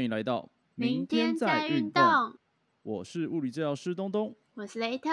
好，欢迎来到明天再运动。我是物理治疗师东东。我是雷特。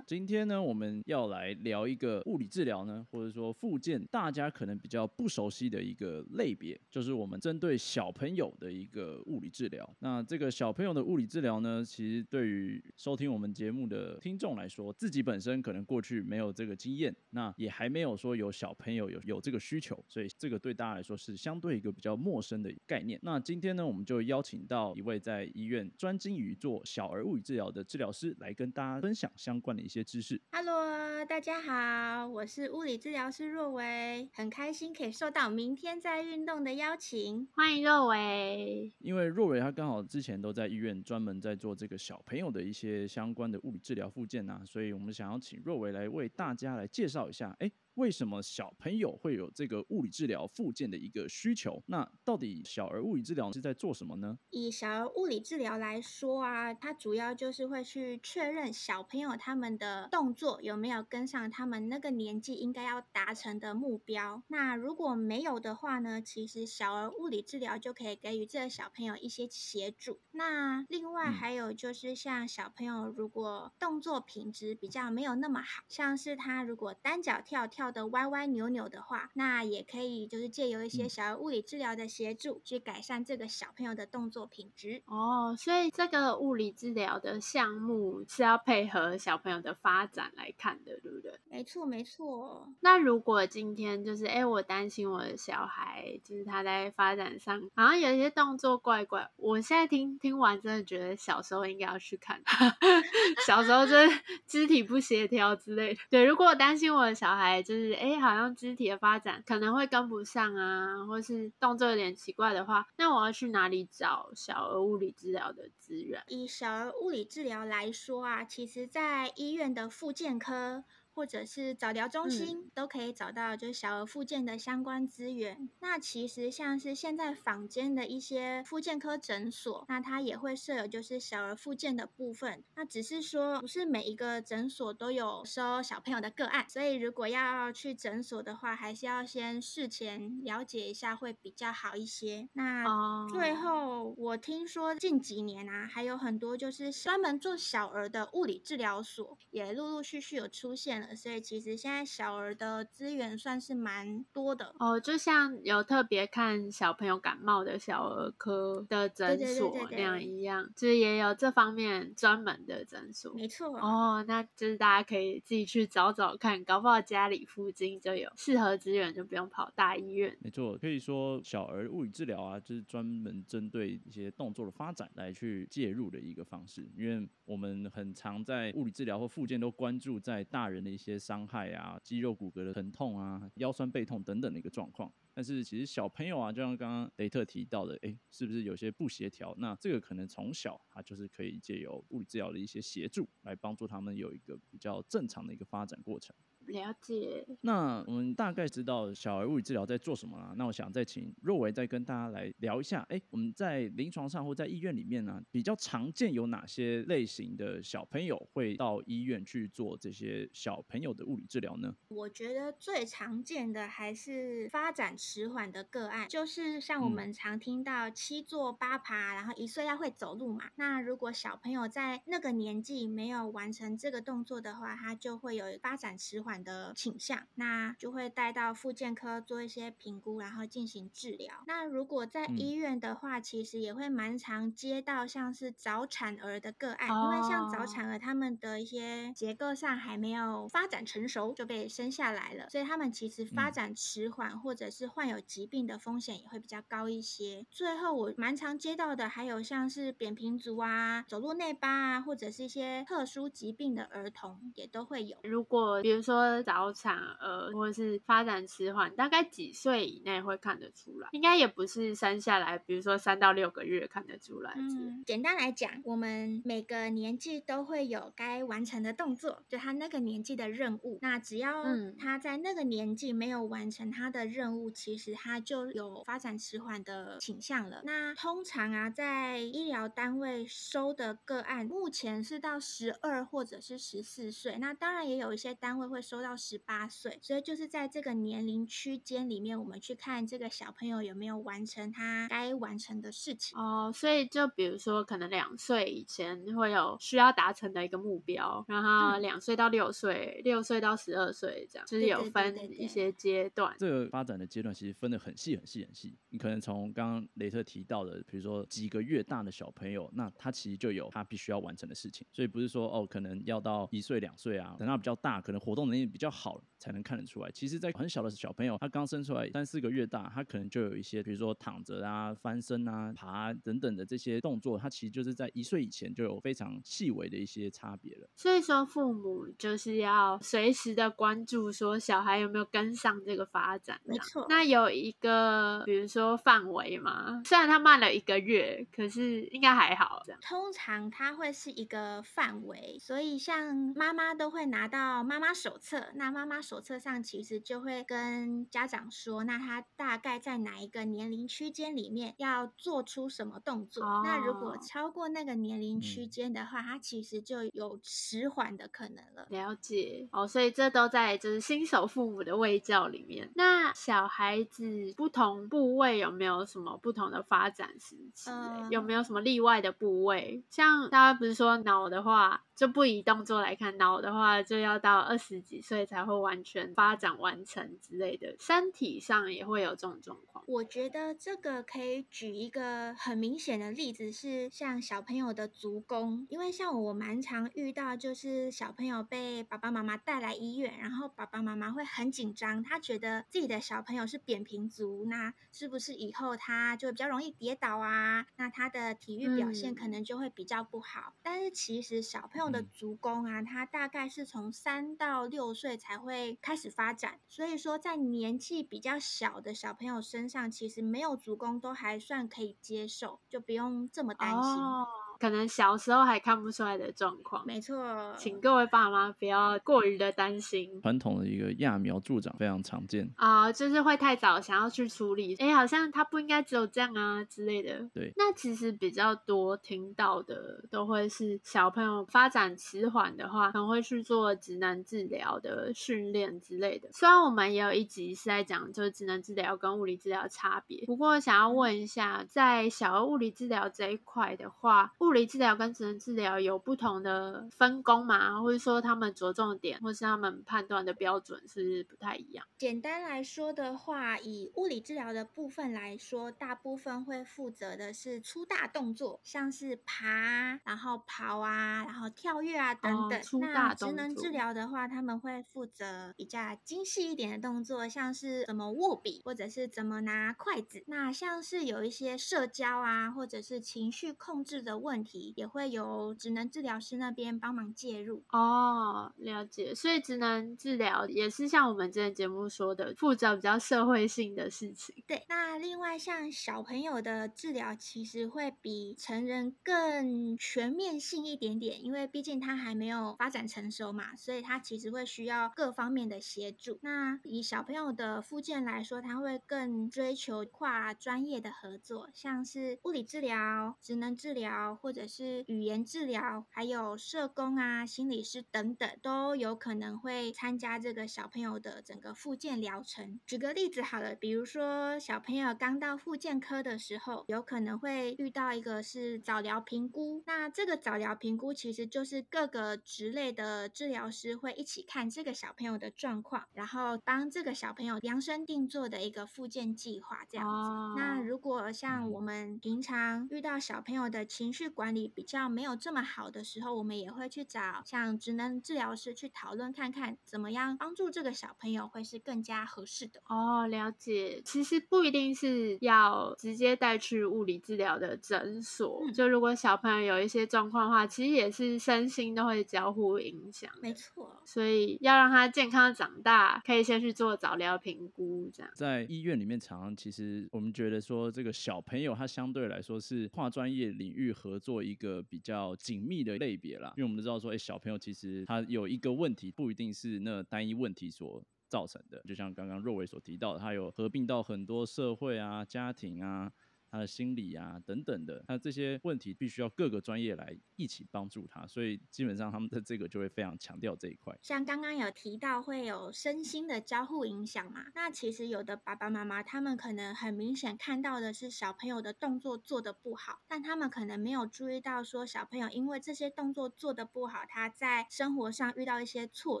今天呢，我们要来聊一个物理治疗呢，或者说附件，大家可能比较不熟悉的一个类别，就是我们针对小朋友的一个物理治疗。那这个小朋友的物理治疗呢，其实对于收听我们节目的听众来说，自己本身可能过去没有这个经验，那也还没有说有小朋友有有这个需求，所以这个对大家来说是相对一个比较陌生的概念。那今天呢，我们就邀请到一位在医院专精于做小儿物理治疗的治疗师来跟。跟大家分享相关的一些知识。Hello，大家好，我是物理治疗师若维，很开心可以受到明天在运动的邀请，欢迎若维。因为若维他刚好之前都在医院专门在做这个小朋友的一些相关的物理治疗附件呐，所以我们想要请若维来为大家来介绍一下，哎。为什么小朋友会有这个物理治疗附件的一个需求？那到底小儿物理治疗是在做什么呢？以小儿物理治疗来说啊，它主要就是会去确认小朋友他们的动作有没有跟上他们那个年纪应该要达成的目标。那如果没有的话呢，其实小儿物理治疗就可以给予这个小朋友一些协助。那另外还有就是像小朋友如果动作品质比较没有那么好，像是他如果单脚跳跳。的歪歪扭扭的话，那也可以就是借由一些小儿物理治疗的协助，去改善这个小朋友的动作品质。哦，所以这个物理治疗的项目是要配合小朋友的发展来看的，对不对？没错，没错。那如果今天就是，哎，我担心我的小孩，就是他在发展上好像有一些动作怪怪。我现在听听完，真的觉得小时候应该要去看，小时候就是肢体不协调之类的。对，如果我担心我的小孩，就是哎，好像肢体的发展可能会跟不上啊，或是动作有点奇怪的话，那我要去哪里找小儿物理治疗的资源？以小儿物理治疗来说啊，其实在医院的复健科。或者是早疗中心都可以找到，就是小儿复健的相关资源。那其实像是现在坊间的一些复健科诊所，那它也会设有就是小儿复健的部分。那只是说不是每一个诊所都有收小朋友的个案，所以如果要去诊所的话，还是要先事前了解一下会比较好一些。那最后我听说近几年啊，还有很多就是专门做小儿的物理治疗所，也陆陆续续有出现。所以其实现在小儿的资源算是蛮多的哦，就像有特别看小朋友感冒的小儿科的诊所那样一样，就是也有这方面专门的诊所。没错哦，那就是大家可以自己去找找看，搞不好家里附近就有适合资源，就不用跑大医院。没错，可以说小儿物理治疗啊，就是专门针对一些动作的发展来去介入的一个方式，因为我们很常在物理治疗或附件都关注在大人的。一些伤害啊，肌肉骨骼的疼痛啊，腰酸背痛等等的一个状况。但是其实小朋友啊，就像刚刚雷特提到的，哎，是不是有些不协调？那这个可能从小啊就是可以借由物理治疗的一些协助，来帮助他们有一个比较正常的一个发展过程。了解。那我们大概知道小儿物理治疗在做什么了。那我想再请若维再跟大家来聊一下。哎，我们在临床上或在医院里面呢，比较常见有哪些类型的小朋友会到医院去做这些小朋友的物理治疗呢？我觉得最常见的还是发展迟缓的个案，就是像我们常听到七坐八爬，然后一岁要会走路嘛。那如果小朋友在那个年纪没有完成这个动作的话，他就会有发展迟缓。的倾向，那就会带到复健科做一些评估，然后进行治疗。那如果在医院的话，其实也会蛮常接到像是早产儿的个案，因为像早产儿他们的一些结构上还没有发展成熟就被生下来了，所以他们其实发展迟缓或者是患有疾病的风险也会比较高一些。最后我蛮常接到的还有像是扁平足啊、走路内八啊，或者是一些特殊疾病的儿童也都会有。如果比如说。早产儿或者是发展迟缓，大概几岁以内会看得出来？应该也不是生下来，比如说三到六个月看得出来。嗯，简单来讲，我们每个年纪都会有该完成的动作，就他那个年纪的任务。那只要他在那个年纪没有完成他的任务，其实他就有发展迟缓的倾向了。那通常啊，在医疗单位收的个案，目前是到十二或者是十四岁。那当然也有一些单位会收。收到十八岁，所以就是在这个年龄区间里面，我们去看这个小朋友有没有完成他该完成的事情。哦，所以就比如说，可能两岁以前会有需要达成的一个目标，然后两岁到六岁，六岁到十二岁这样，就是有分一些阶段。这个发展的阶段其实分的很细很细很细。你可能从刚刚雷特提到的，比如说几个月大的小朋友，那他其实就有他必须要完成的事情，所以不是说哦，可能要到一岁两岁啊，等他比较大，可能活动能力比较好才能看得出来。其实，在很小的小朋友，他刚生出来三四个月大，他可能就有一些，比如说躺着啊、翻身啊、爬等等的这些动作，他其实就是在一岁以前就有非常细微的一些差别了。所以说，父母就是要随时的关注，说小孩有没有跟上这个发展。没错。那有一个，比如说范围嘛，虽然他慢了一个月，可是应该还好。这样，通常他会是一个范围，所以像妈妈都会拿到妈妈手册，那妈妈手册上其实就会跟家长说，那他大概在哪一个年龄区间里面要做出什么动作。那如果超过那个年龄区间的话，他其实就有迟缓的可能了。了解哦，所以这都在就是新手父母的喂教里面。那小孩子不同部位有没有什么不同的发展时期？有没有什么例外的部位？像大家不是说脑的话，就不以动作来看，脑的话就要到二十几岁才会完全发展完成之类的。身体上也会有这种状况。我觉得这个可以举一个很明显的例子，是像小朋友的足弓，因为像我蛮常遇到，就是小朋友被爸爸妈妈带来医院，然后爸爸妈妈会很紧张，他觉得自己的小朋友是扁平足，那是不是以后他就比较容易跌倒啊？那他的体育表现可能就会比较不好。但是其实小朋友的足弓啊，他大概是从三到六岁才会开始发展，所以说在年纪比较小的小朋友身上，其实没有足弓都还算可以接受，就不用这么担心。可能小时候还看不出来的状况，没错，请各位爸妈不要过于的担心。传统的一个揠苗助长非常常见啊，就是会太早想要去处理，哎，好像他不应该只有这样啊之类的。对，那其实比较多听到的都会是小朋友发展迟缓的话，可能会去做职能治疗的训练之类的。虽然我们也有一集是在讲就是职能治疗跟物理治疗的差别，不过想要问一下，在小儿物理治疗这一块的话，物物理治疗跟职能治疗有不同的分工嘛？或者说他们着重点，或是他们判断的标准是不太一样？简单来说的话，以物理治疗的部分来说，大部分会负责的是粗大动作，像是爬、然后跑啊、然后跳跃啊等等。粗大动作。职能治疗的话，他们会负责比较精细一点的动作，像是怎么握笔，或者是怎么拿筷子。那像是有一些社交啊，或者是情绪控制的问。也会由职能治疗师那边帮忙介入哦，了解。所以职能治疗也是像我们之前节目说的，负责比较社会性的事情。对，那另外像小朋友的治疗，其实会比成人更全面性一点点，因为毕竟他还没有发展成熟嘛，所以他其实会需要各方面的协助。那以小朋友的附件来说，他会更追求跨专业的合作，像是物理治疗、职能治疗或。者是语言治疗，还有社工啊、心理师等等，都有可能会参加这个小朋友的整个复健疗程。举个例子好了，比如说小朋友刚到复健科的时候，有可能会遇到一个是早疗评估。那这个早疗评估其实就是各个职类的治疗师会一起看这个小朋友的状况，然后帮这个小朋友量身定做的一个复健计划这样子。那如果像我们平常遇到小朋友的情绪管，理比较没有这么好的时候，我们也会去找像职能治疗师去讨论，看看怎么样帮助这个小朋友会是更加合适的。哦，了解。其实不一定是要直接带去物理治疗的诊所，就如果小朋友有一些状况的话，其实也是身心都会交互影响。没错。所以要让他健康长大，可以先去做早疗评估，这样。在医院里面，常常其实我们觉得说，这个小朋友他相对来说是跨专业领域合作。做一个比较紧密的类别啦，因为我们都知道说，哎，小朋友其实他有一个问题，不一定是那单一问题所造成的。就像刚刚若伟所提到的，他有合并到很多社会啊、家庭啊，他的心理啊等等的，那这些问题必须要各个专业来一起帮助他，所以基本上他们的这个就会非常强调这一块。像刚刚有提到会有身心的交互影响嘛，那其实有的爸爸妈妈他们可能很明显看到的是小朋友的动作做得不好，但他们可能没有注意到说小朋友因为这些动作做得不好，他在生活上遇到一些挫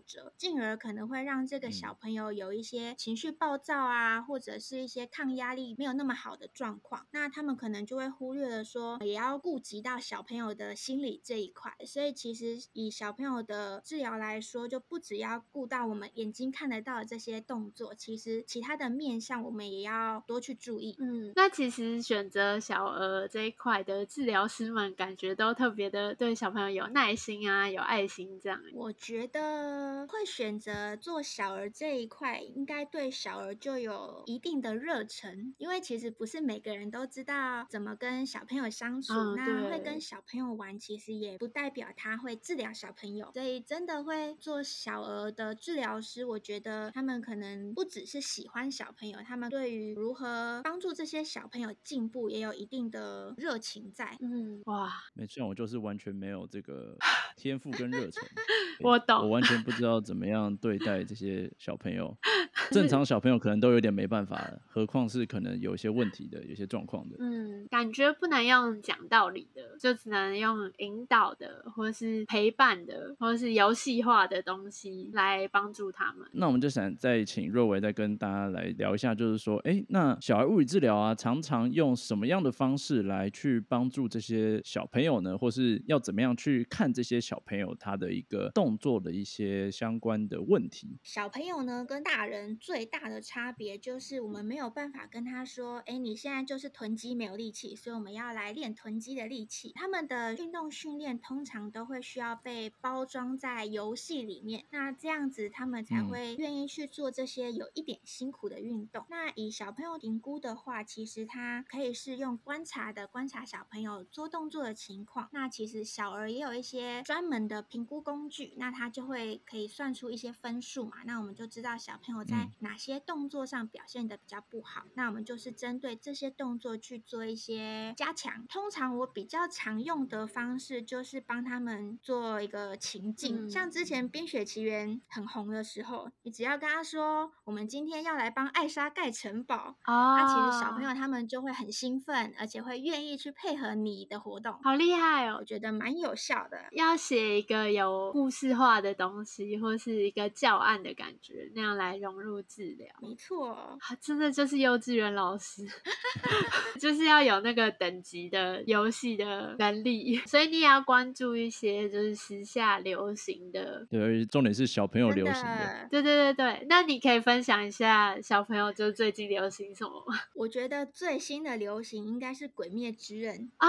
折，进而可能会让这个小朋友有一些情绪暴躁啊，或者是一些抗压力没有那么好的状况。那他们可能就会忽略了说，也要顾及到小朋友的心理这一块。所以其实以小朋友的治疗来说，就不只要顾到我们眼睛看得到的这些动作，其实其他的面向我们也要多去注意。嗯，那其实选择小儿这一块的治疗师们，感觉都特别的对小朋友有耐心啊，有爱心这样。我觉得会选择做小儿这一块，应该对小儿就有一定的热忱，因为其实不是每个人都知道怎么跟小朋友相处。嗯那会跟小朋友玩，其实也不代表他会治疗小朋友。所以真的会做小儿的治疗师，我觉得他们可能不只是喜欢小朋友，他们对于如何帮助这些小朋友进步，也有一定的热情在。嗯，哇，没错，我就是完全没有这个 天赋跟热忱，我懂我完全不知道怎么样对待这些小朋友。正常小朋友可能都有点没办法了，何况是可能有一些问题的、有些状况的。嗯，感觉不能用讲道理的，就只能用引导的，或是陪伴的，或是游戏化的东西来帮助他们。那我们就想再请若维再跟大家来聊一下，就是说，哎，那小孩物理治疗啊，常常用什么样的方式来去帮助这些小朋友呢？或是要怎么样去看这些小朋友他的一个动作的一些相关的问题？小朋友呢，跟大人最大的差别就是，我们没有办法跟他说：“哎，你现在就是臀肌没有力气，所以我们要来练臀肌的力气。”他们的运动训练通常都会需要被包装在游戏里面，那这样子他们才嗯会愿意去做这些有一点辛苦的运动。那以小朋友评估的话，其实他可以是用观察的观察小朋友做动作的情况。那其实小儿也有一些专门的评估工具，那他就会可以算出一些分数嘛。那我们就知道小朋友在嗯哪些动作上表现的比较不好。那我们就是针对这些动作去做一些加强。通常我比较常用的方式就是帮他们做一个情境，嗯像之前《冰雪奇缘》很红的时候，你只要跟他说，我们今天要来帮艾莎盖城堡。哦，那其实小朋友他们就会很兴奋，而且会愿意去配合你的活动，好厉害哦我！觉得蛮有效的。要写一个有故事化的东西，或是一个教案的感觉，那样来融入治疗。没错，啊真的就是幼稚园老师，就是要有那个等级的游戏的能力，所以你也要关注一些就是时下流行的。对，而且重点是小朋友流行的。的，对对对对，那你可以分享一下小朋友就最近流行什么吗？我觉得最新的流行应该是《鬼灭之刃》。啊，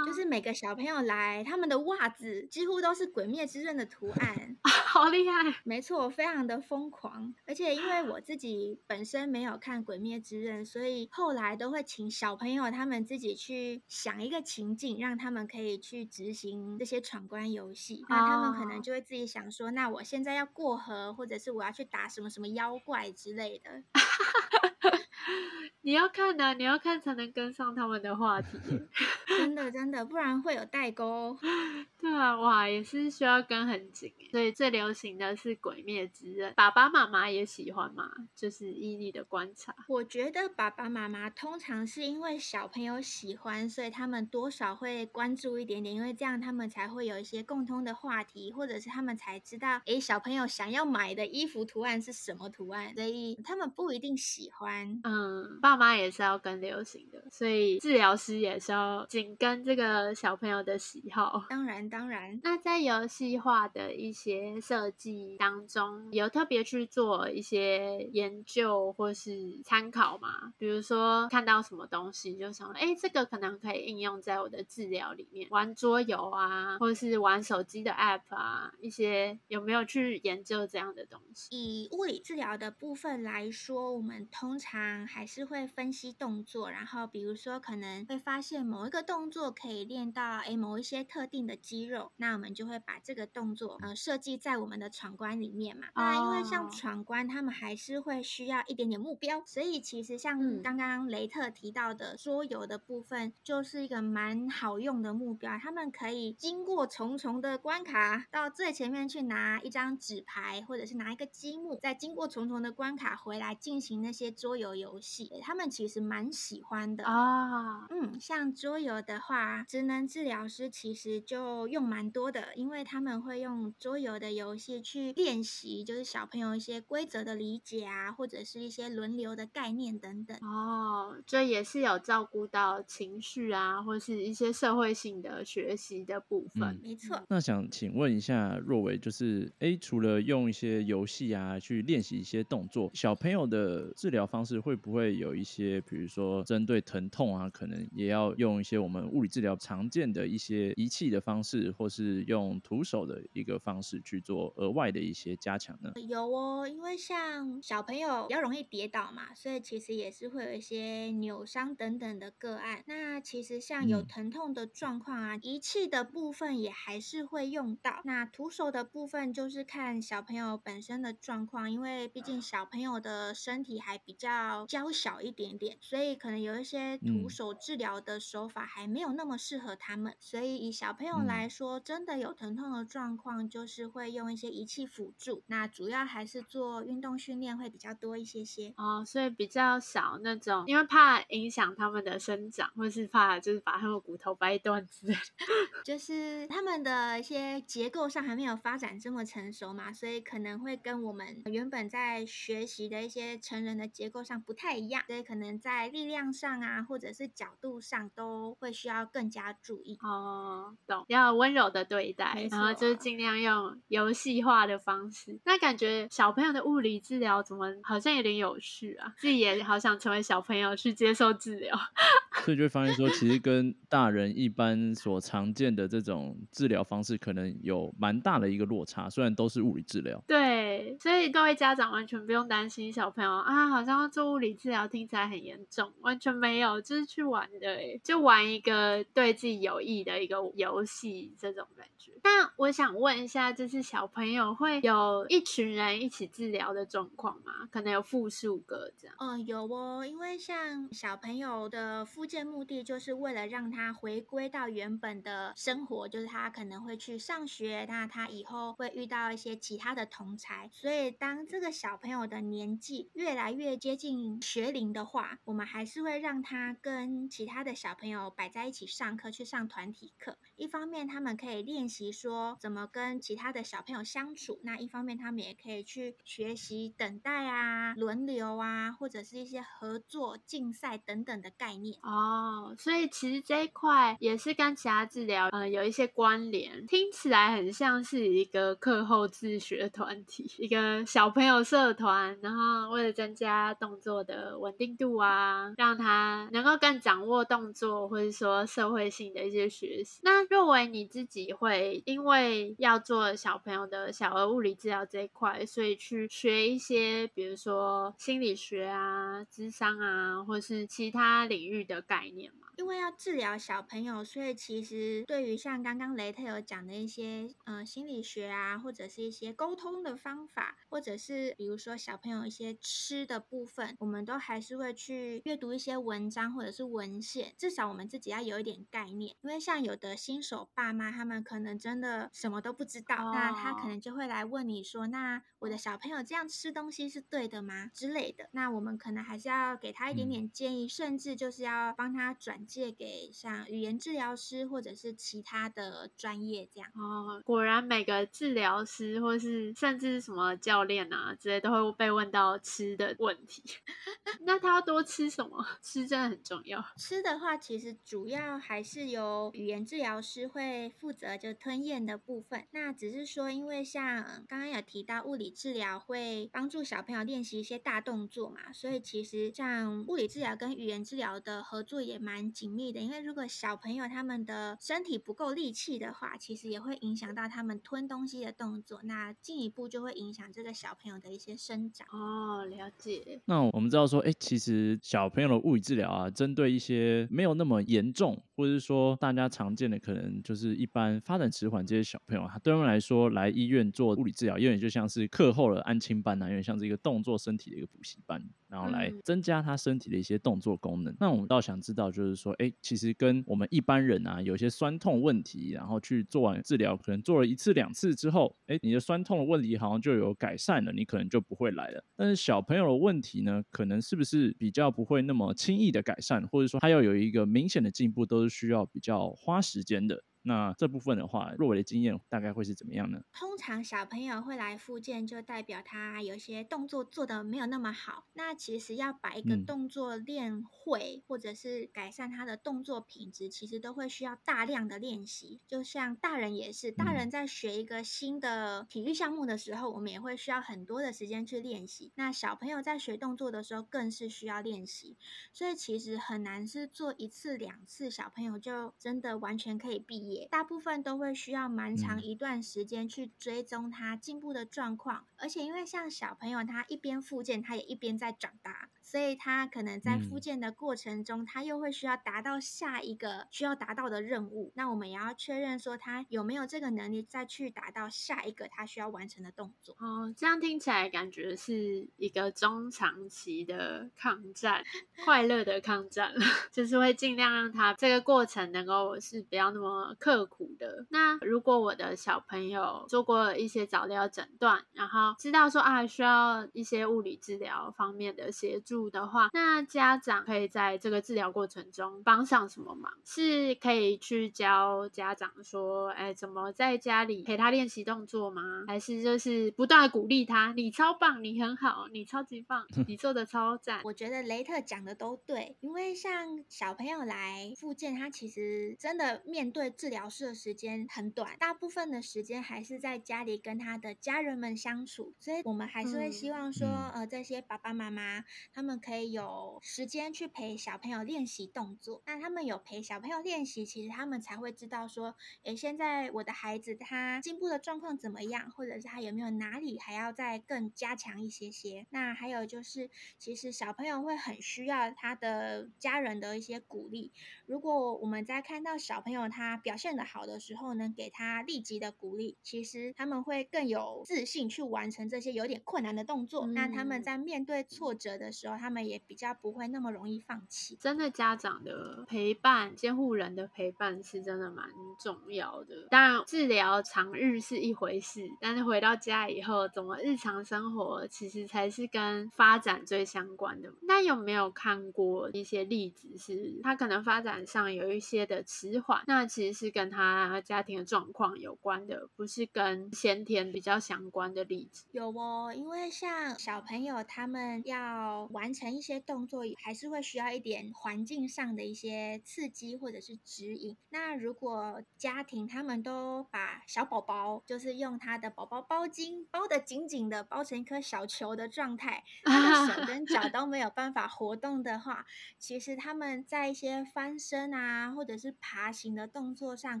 就是每个小朋友来，他们的袜子几乎都是《鬼灭之刃》的图案。好厉害！没错，非常的疯狂。而且因为我自己本身没有看《鬼灭之刃》，所以后来都会请小朋友他们自己去想一个情境，让他们可以去执行这些闯关游戏。那他们可能哦就会自己想说，那我现在要过河，或者是我要去打什么什么妖怪之类的。你要看的、你要看才能跟上他们的话题。真的真的，不然会有代沟。对啊，哇，也是需要跟很紧耶。所以最流行的是《鬼灭之刃》，爸爸妈妈也喜欢嘛？就是依你的观察。我觉得爸爸妈妈通常是因为小朋友喜欢，所以他们多少会关注一点点，因为这样他们才会有一些共通的话题，或者是他们才知道，诶，小朋友想要买的衣服图案是什么图案，所以他们不一定喜欢。嗯，爸妈也是要跟流行的，所以治疗师也是要紧跟这个小朋友的喜好。当然，当然，那在游戏化的一些设计当中，有特别去做一些研究或是参考吗？比如说看到什么东西，就想，哎，这个可能可以应用在我的治疗里面，玩桌游啊，或是玩手机的 App 啊，一些有没有去研究这样的东西？以物理治疗的部分来说，我们通常还是会会分析动作，然后比如说可能会发现某一个动作可以练到诶某一些特定的肌肉，那我们就会把这个动作呃设计在我们的闯关里面嘛。那因为像闯关，他们还是会需要一点点目标，所以其实像刚刚雷特提到的桌游的部分，就是一个蛮好用的目标。他们可以经过重重的关卡，到最前面去拿一张纸牌，或者是拿一个积木，再经过重重的关卡回来进行那些桌游游戏。他们其实蛮喜欢的啊。嗯，像桌游的话，职能治疗师其实就用蛮多的，因为他们会用桌游的游戏去练习，就是小朋友一些规则的理解啊，或者是一些轮流的概念等等。哦，这也是有照顾到情绪啊，或是一些社会性的。学习的部分，没错。那想请问一下若伟，就是哎，除了用一些游戏啊去练习一些动作，小朋友的治疗方式会不会有一些，比如说针对疼痛啊，可能也要用一些我们物理治疗常见的一些仪器的方式，或是用徒手的一个方式去做额外的一些加强呢？有哦，因为像小朋友比较容易跌倒嘛，所以其实也是会有一些扭伤等等的个案。那其实像有疼痛的状况啊。仪器的部分也还是会用到，那徒手的部分就是看小朋友本身的状况，因为毕竟小朋友的身体还比较娇小一点点，所以可能有一些徒手治疗的手法还没有那么适合他们。所以以小朋友来说，真的有疼痛的状况，就是会用一些仪器辅助。那主要还是做运动训练会比较多一些些哦，所以比较少那种，因为怕影响他们的生长，或是怕就是把他们骨头掰断之类的。就是他们的一些结构上还没有发展这么成熟嘛，所以可能会跟我们原本在学习的一些成人的结构上不太一样，所以可能在力量上啊，或者是角度上都会需要更加注意哦。懂，要温柔的对待，然后就是尽量用游戏化的方式。那感觉小朋友的物理治疗怎么好像有点有趣啊？自己也好想成为小朋友去接受治疗，所以就会发现说，其实跟大人一般所常见的这种治疗方式可能有蛮大的一个落差，虽然都是物理治疗。对，所以各位家长完全不用担心小朋友啊，好像做物理治疗听起来很严重，完全没有，就是去玩的，就玩一个对自己有益的一个游戏这种感觉。那我想问一下，就是小朋友会有一群人一起治疗的状况吗？可能有复数个这样？嗯，有哦，因为像小朋友的复健目的就是为了让他回归到原本。的生活就是他可能会去上学，那他以后会遇到一些其他的同才，所以当这个小朋友的年纪越来越接近学龄的话，我们还是会让他跟其他的小朋友摆在一起上课，去上团体课。一方面他们可以练习说怎么跟其他的小朋友相处，那一方面他们也可以去学习等待啊、轮流啊，或者是一些合作、竞赛等等的概念。哦，所以其实这一块也是跟其他。治疗呃有一些关联，听起来很像是一个课后自学团体，一个小朋友社团，然后为了增加动作的稳定度啊，让他能够更掌握动作，或者说社会性的一些学习。那若为你自己会因为要做小朋友的小儿物理治疗这一块，所以去学一些，比如说心理学啊、智商啊，或是其他领域的概念吗？因为要治疗小朋友，所以其实对于像刚刚雷特有讲的一些，呃，心理学啊，或者是一些沟通的方法，或者是比如说小朋友一些吃的部分，我们都还是会去阅读一些文章或者是文献，至少我们自己要有一点概念。因为像有的新手爸妈，他们可能真的什么都不知道，那他可能就会来问你说：“那我的小朋友这样吃东西是对的吗？”之类的。那我们可能还是要给他一点点建议，甚至就是要帮他转。借给像语言治疗师或者是其他的专业这样哦，果然每个治疗师或是甚至什么教练啊之类都会被问到吃的问题。那他要多吃什么？吃真的很重要。吃的话，其实主要还是由语言治疗师会负责就吞咽的部分。那只是说，因为像刚刚有提到物理治疗会帮助小朋友练习一些大动作嘛，所以其实像物理治疗跟语言治疗的合作也蛮。紧密的，因为如果小朋友他们的身体不够力气的话，其实也会影响到他们吞东西的动作，那进一步就会影响这个小朋友的一些生长。哦，了解。那我们知道说，哎，其实小朋友的物理治疗啊，针对一些没有那么严重，或者是说大家常见的可能就是一般发展迟缓这些小朋友，对他们来说来医院做物理治疗，有点就像是课后的安亲班啊，有点像是一个动作身体的一个补习班，然后来增加他身体的一些动作功能。那我们倒想知道，就是说，哎，其实跟我们一般人啊，有些酸痛问题，然后去做完治疗，可能做了一次两次之后，哎，你的酸痛的问题好像就有改善了，你可能就不会来了。但是小朋友的问题呢，可能是不是比较不会那么轻易的改善，或者说他要有一个明显的进步，都是需要比较花时间的。那这部分的话，若伟的经验大概会是怎么样呢？通常小朋友会来复健，就代表他有些动作做的没有那么好。那其实要把一个动作练会，或者是改善他的动作品质，其实都会需要大量的练习。就像大人也是，大人在学一个新的体育项目的时候，我们也会需要很多的时间去练习。那小朋友在学动作的时候，更是需要练习。所以其实很难是做一次两次，小朋友就真的完全可以毕业。大部分都会需要蛮长一段时间去追踪他进步的状况，而且因为像小朋友，他一边复健，他也一边在长大。所以他可能在复健的过程中，他又会需要达到下一个需要达到的任务。那我们也要确认说他有没有这个能力再去达到下一个他需要完成的动作。哦，这样听起来感觉是一个中长期的抗战，快乐的抗战，就是会尽量让他这个过程能够是不要那么刻苦的。那如果我的小朋友做过一些早疗诊断，然后知道说啊需要一些物理治疗方面的协助。的话，那家长可以在这个治疗过程中帮上什么忙？是可以去教家长说，哎，怎么在家里陪他练习动作吗？还是就是不断的鼓励他，你超棒，你很好，你超级棒，你做的超赞？我觉得雷特讲的都对，因为像小朋友来复健，他其实真的面对治疗室的时间很短，大部分的时间还是在家里跟他的家人们相处，所以我们还是会希望说，呃，这些爸爸妈妈他。他们可以有时间去陪小朋友练习动作，那他们有陪小朋友练习，其实他们才会知道说，诶，现在我的孩子他进步的状况怎么样，或者是他有没有哪里还要再更加强一些些。那还有就是，其实小朋友会很需要他的家人的一些鼓励。如果我们在看到小朋友他表现的好的时候呢，给他立即的鼓励，其实他们会更有自信去完成这些有点困难的动作。那他们在面对挫折的时候，他们也比较不会那么容易放弃。真的，家长的陪伴、监护人的陪伴是真的蛮重要的。当然，治疗长日是一回事，但是回到家以后，怎么日常生活，其实才是跟发展最相关的。那有没有看过一些例子，是他可能发展上有一些的迟缓，那其实是跟他家庭的状况有关的，不是跟先天比较相关的例子？有哦，因为像小朋友他们要完。成一些动作还是会需要一点环境上的一些刺激或者是指引。那如果家庭他们都把小宝宝就是用他的宝宝包巾包的紧紧的，包成一颗小球的状态，他的手跟脚 都没有办法活动的话，其实他们在一些翻身啊或者是爬行的动作上，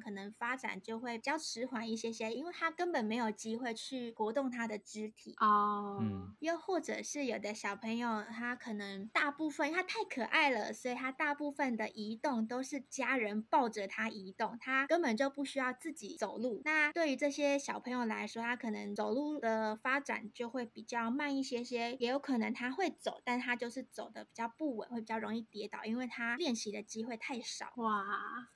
可能发展就会比较迟缓一些些，因为他根本没有机会去活动他的肢体哦。又或者是有的小朋友他。可能大部分他太可爱了，所以他大部分的移动都是家人抱着他移动，他根本就不需要自己走路。那对于这些小朋友来说，他可能走路的发展就会比较慢一些些，也有可能他会走，但他就是走的比较不稳，会比较容易跌倒，因为他练习的机会太少。哇，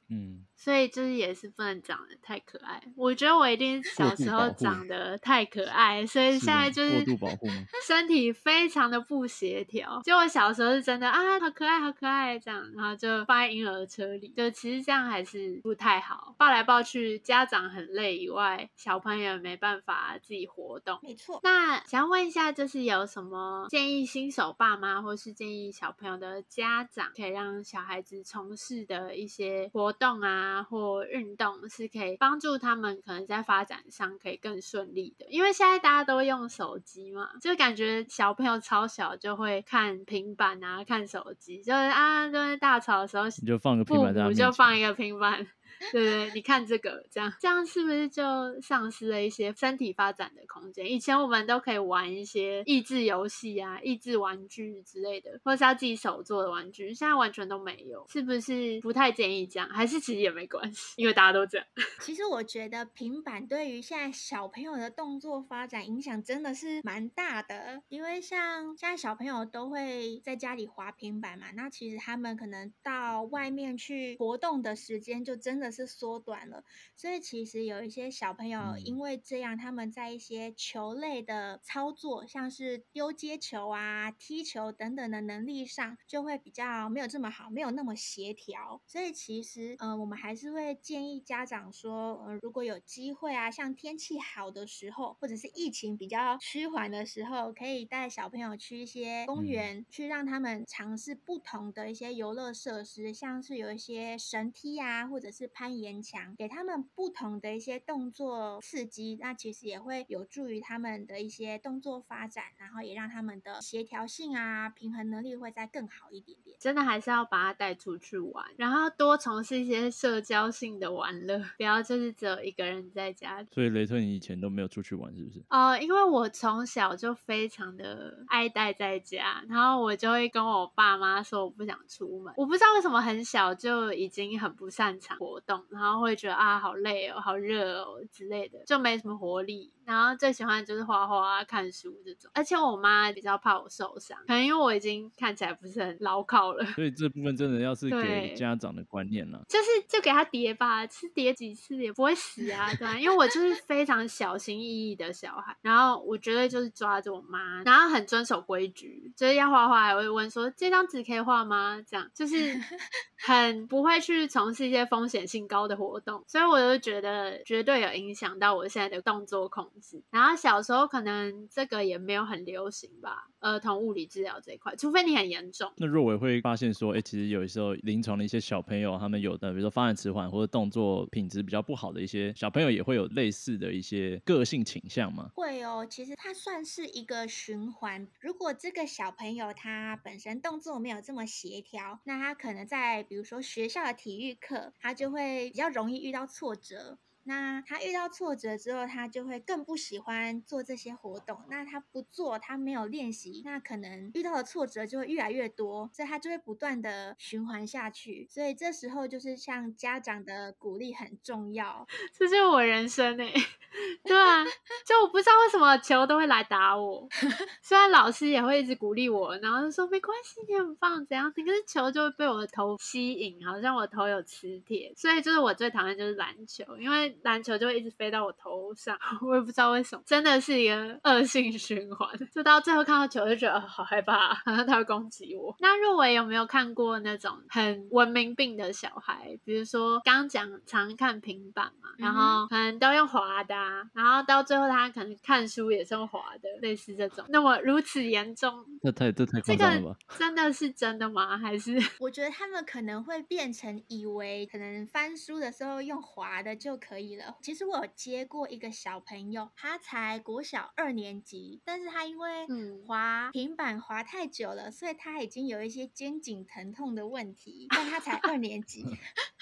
嗯，所以就是也是不能长得太可爱。我觉得我一定小时候长得太可爱，所以现在就是过度保护吗？身体非常的不协调。就我小时候是真的啊，好可爱，好可爱这样，然后就放在婴儿车里，就其实这样还是不太好，抱来抱去，家长很累以外，小朋友没办法自己活动。没错。那想要问一下，就是有什么建议新手爸妈，或是建议小朋友的家长，可以让小孩子从事的一些活动啊，或多运动是可以帮助他们可能在发展上可以更顺利的。因为现在大家都用手机嘛，就感觉小朋友超小就会看平板啊，看手机，就是啊，就是大吵的时候，你就放个平板在他面前母就放一个平板。对对，你看这个，这样这样是不是就丧失了一些身体发展的空间？以前我们都可以玩一些益智游戏啊、益智玩具之类的，或是要自己手做的玩具，现在完全都没有，是不是不太建议这样？还是其实也没关系，因为大家都这样。其实我觉得平板对于现在小朋友的动作发展影响真的是蛮大的，因为像现在小朋友都会在家里滑平板嘛，那其实他们可能到外面去活动的时间就真的是缩短了，所以其实有一些小朋友嗯。因为这样，他们在一些球类的操作，像是丢接球啊、踢球等等的能力上，就会比较没有这么好，没有那么协调。所以其实，嗯，我们还是会建议家长说，嗯，如果有机会啊，像天气好的时候，或者是疫情比较趋缓的时候，可以带小朋友去一些公嗯。园，去让他们尝试不同的一些游乐设施，像是有一些绳梯啊，或者是攀岩墙，给他们不同的一些动作刺激，那其实也会有助于他们的一些动作发展，然后也让他们的协调性啊、平衡能力会再更好一点点。真的还是要把他带出去玩，然后多从事一些社交性的玩乐，不要就是只有一个人在家所以雷特，你以前都没有出去玩，是不是？哦，因为我从小就非常的爱待在家，然后我就会跟我爸妈说我不想出门。我不知道为什么很小就已经很不擅长活动，然后会觉得啊好累哦、好热哦之类的，就没什么活力。然后最喜欢的就是画画、啊、看书这种。而且我妈比较怕我受伤，可能因为我已经看起来不是很牢靠了。所以这部分真的要是给家长的观念呢。就是就给他叠吧，是叠几次也不会死啊，对吧、因为我就是非常小心翼翼的小孩，然后我绝对就是抓着我妈，然后很遵守规矩，就是要画画还会问说这张纸可以画吗？这样就是 很不会去从事一些风险性高的活动，所以我就觉得绝对有影响到我现在的动作控制。然后小时候可能这个也没有很流行吧，儿童物理治疗这一块，除非你很严重。那若伟会发现说，哎、其实有时候临床的一些小朋友，他们有的比如说发展迟缓或者动作品质比较不好的一些小朋友，也会有类似的一些个性倾向吗？会哦，其实它算是一个循环。如果这个小朋友他本身动作没有这么协调，那他可能在比如说学校的体育课，他就会比较容易遇到挫折。那他遇到挫折之后，他就会更不喜欢做这些活动。那他不做，他没有练习，那可能遇到的挫折就会越来越多，所以他就会不断的循环下去。所以这时候就是像家长的鼓励很重要。这就是我人生哎、对啊，就我不知道为什么球都会来打我，虽然老师也会一直鼓励我，然后说没关系，你很棒，怎样？可是球就会被我的头吸引，好像我头有磁铁，所以就是我最讨厌就是篮球，因为篮球就会一直飞到我头上，我也不知道为什么，真的是一个恶性循环，就到最后看到球就觉得、哦好害怕，好 像他会攻击我。那若伟有没有看过那种很文明病的小孩？比如说刚讲常看平板嘛，然后可能都用滑的、啊，然后到最后他可能看书也是用滑的，类似这种。那么如此严重，这太这太这夸张了吧？个真的是真的吗？还是 我觉得他们可能会变成以为可能翻书的时候用滑的就可以了。其实我有接过一个小朋友，他才国小二年级，但是他因为嗯滑平板滑太久了，所以他已经有一些肩颈疼痛的问题，但他才二年级，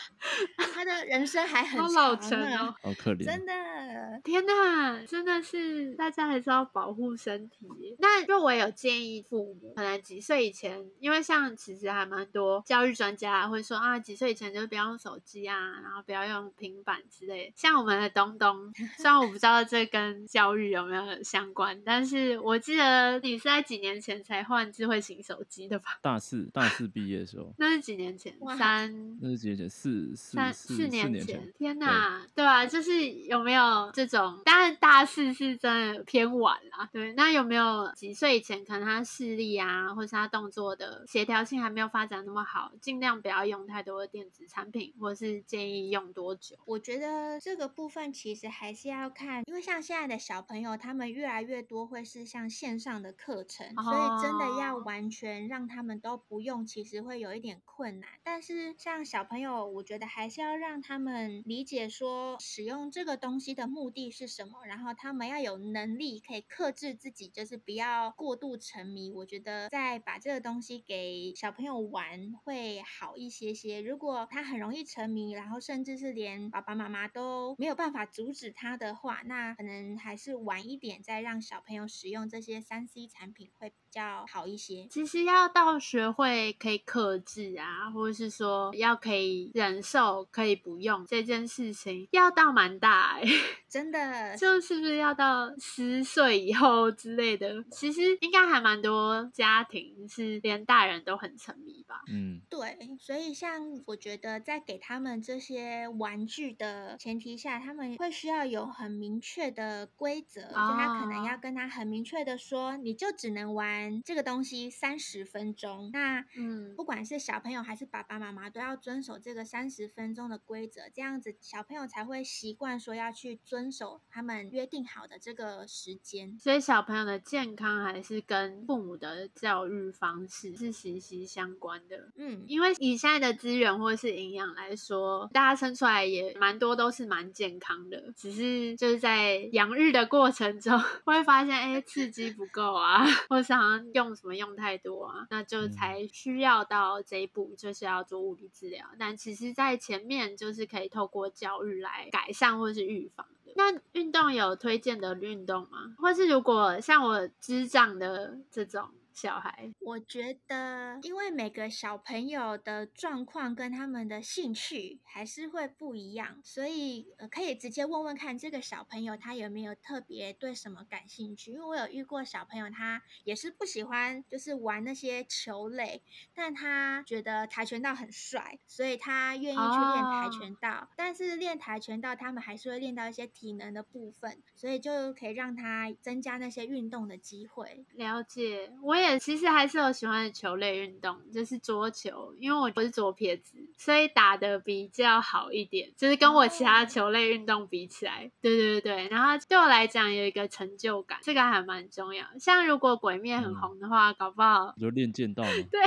他的人生还很好老长呢成哦。好可怜。真的，天呐，真的是大家还是要保护身体。那若我有建议父母，可能几岁以前，因为像其实还蛮多教育专家会说啊，几岁以前就不要用手机啊，然后不要用平板之类的。像我们的东东，虽然我不知道这跟教育有没有相关，但是我记得你是在几年前才换智慧型手机的吧？大四大四毕业的时候，那是几年前？三那是几年前？四四三四四年年前，天哪，对啊，就是有没有这种？当然大四是真的偏晚啦，对。那有没有几岁以前，可能他视力啊，或是他动作的协调性还没有发展那么好，尽量不要用太多的电子产品，或是建议用多久？我觉得得这个部分其实还是要看，因为像现在的小朋友，他们越来越多会是像线上的课程，所以真的要完全让他们都不用，其实会有一点困难。但是像小朋友，我觉得还是要让他们理解说使用这个东西的目的是什么，然后他们要有能力可以克制自己，就是不要过度沉迷。我觉得再把这个东西给小朋友玩会好一些些。如果他很容易沉迷，然后甚至是连爸爸妈妈都没有办法阻止他的话，那可能还是晚一点再让小朋友使用这些三 C 产品会比较好一些。其实要到学会可以克制啊，或者是说要可以忍受可以不用这件事情，要到蛮大哎，真的，就是不是要到十岁以后之类的？其实应该还蛮多家庭是连大人都很沉迷吧。嗯，对，所以像我觉得在给他们这些玩具的前提下，他们会需要有很明确的规则，就他可能要跟他很明确的说，你就只能玩这个东西三十分钟。那嗯，不管是小朋友还是爸爸妈妈，都要遵守这个三十分钟的规则，这样子小朋友才会习惯说要去遵守他们约定好的这个时间。所以小朋友的健康还是跟父母的教育方式是息息相关的。嗯，因为以现在的资源或是营养来说，大家生出来也蛮多都是蛮健康的，只是就是在养育的过程中 会发现，哎，刺激不够啊，或是好像用什么用太多啊，那就才需要到这一步，就是要做物理治疗。但其实，在前面就是可以透过教育来改善或是预防的。那运动有推荐的运动吗？或是如果像我智障的这种？小孩，我觉得，因为每个小朋友的状况跟他们的兴趣还是会不一样，所以呃，可以直接问问看这个小朋友他有没有特别对什么感兴趣。因为我有遇过小朋友，他也是不喜欢就是玩那些球类，但他觉得跆拳道很帅，所以他愿意去练跆拳道。但是练跆拳道，他们还是会练到一些体能的部分，所以就可以让他增加那些运动的机会。了解，我也。其实还是有喜欢的球类运动，就是桌球，因为我我是左撇子，所以打的比较好一点，就是跟我其他球类运动比起来，对对对对。然后对我来讲有一个成就感，这个还蛮重要。像如果鬼灭很红的话，搞不好就练剑道吗？对。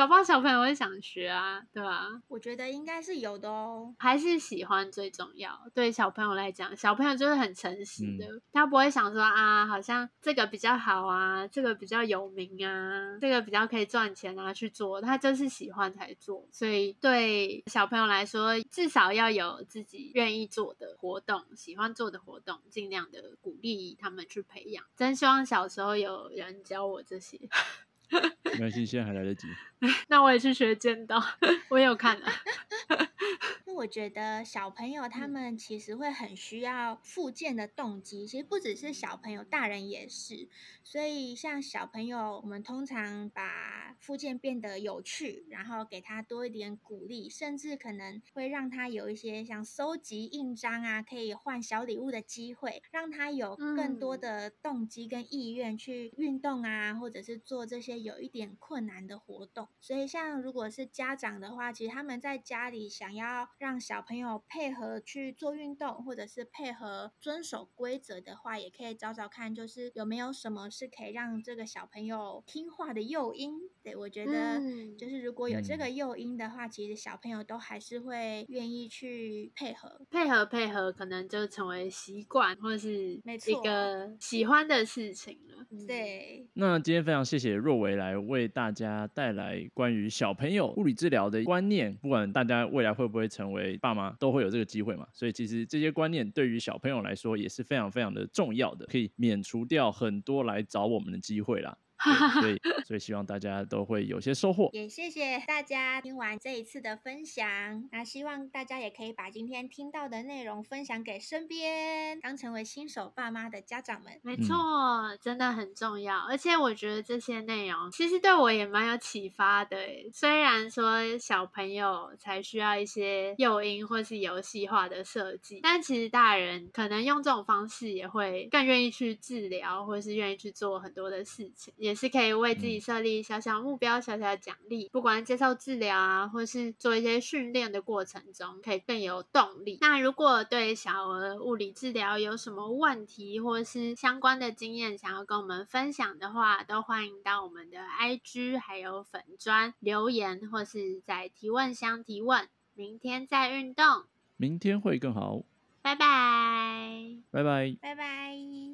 搞不好小朋友会想学啊，对吧？我觉得应该是有的哦，还是喜欢最重要。对小朋友来讲，小朋友就是很诚实的，他不会想说啊，好像这个比较好啊，这个比较有名啊，这个比较可以赚钱啊去做，他就是喜欢才做。所以对小朋友来说，至少要有自己愿意做的活动，喜欢做的活动，尽量的鼓励他们去培养。真希望小时候有人教我这些。没关系，现在还来得及。那我也去学剑道，我有看了。那我觉得小朋友他们其实会很需要复健的动机，其实不只是小朋友，大人也是。所以像小朋友，我们通常把复健变得有趣，然后给他多一点鼓励，甚至可能会让他有一些像收集印章啊，可以换小礼物的机会，让他有更多的动机跟意愿去运动啊，或者是做这些有一点困难的活动。所以像如果是家长的话，其实他们在家里想要让让小朋友配合去做运动，或者是配合遵守规则的话，也可以找找看，就是有没有什么。是可以让这个小朋友听话的诱因，对我觉得就是如果有这个诱因的话，其实小朋友都还是会愿意去配合，配合配合，可能就成为习惯或者是一个喜欢的事情了。对。那今天非常谢谢若维来为大家带来关于小朋友物理治疗的观念，不管大家未来会不会成为爸妈，都会有这个机会嘛。所以其实这些观念对于小朋友来说也是非常非常的重要的，可以免除掉很多来。找我们的机会啦。所以，所以希望大家都会有些收获。也谢谢大家听完这一次的分享。那希望大家也可以把今天听到的内容分享给身边刚成为新手爸妈的家长们。没错，真的很重要。而且我觉得这些内容其实对我也蛮有启发的。虽然说小朋友才需要一些诱因或是游戏化的设计，但其实大人可能用这种方式也会更愿意去治疗，或是愿意去做很多的事情。也是可以为自己嗯设立小小目标、小小的奖励，不管接受治疗啊，或是做一些训练的过程中，可以更有动力。那如果对小儿物理治疗有什么问题，或是相关的经验想要跟我们分享的话，都欢迎到我们的 IG 还有粉砖留言，或是在提问箱提问。明天再运动，明天会更好，拜拜。拜拜。拜拜。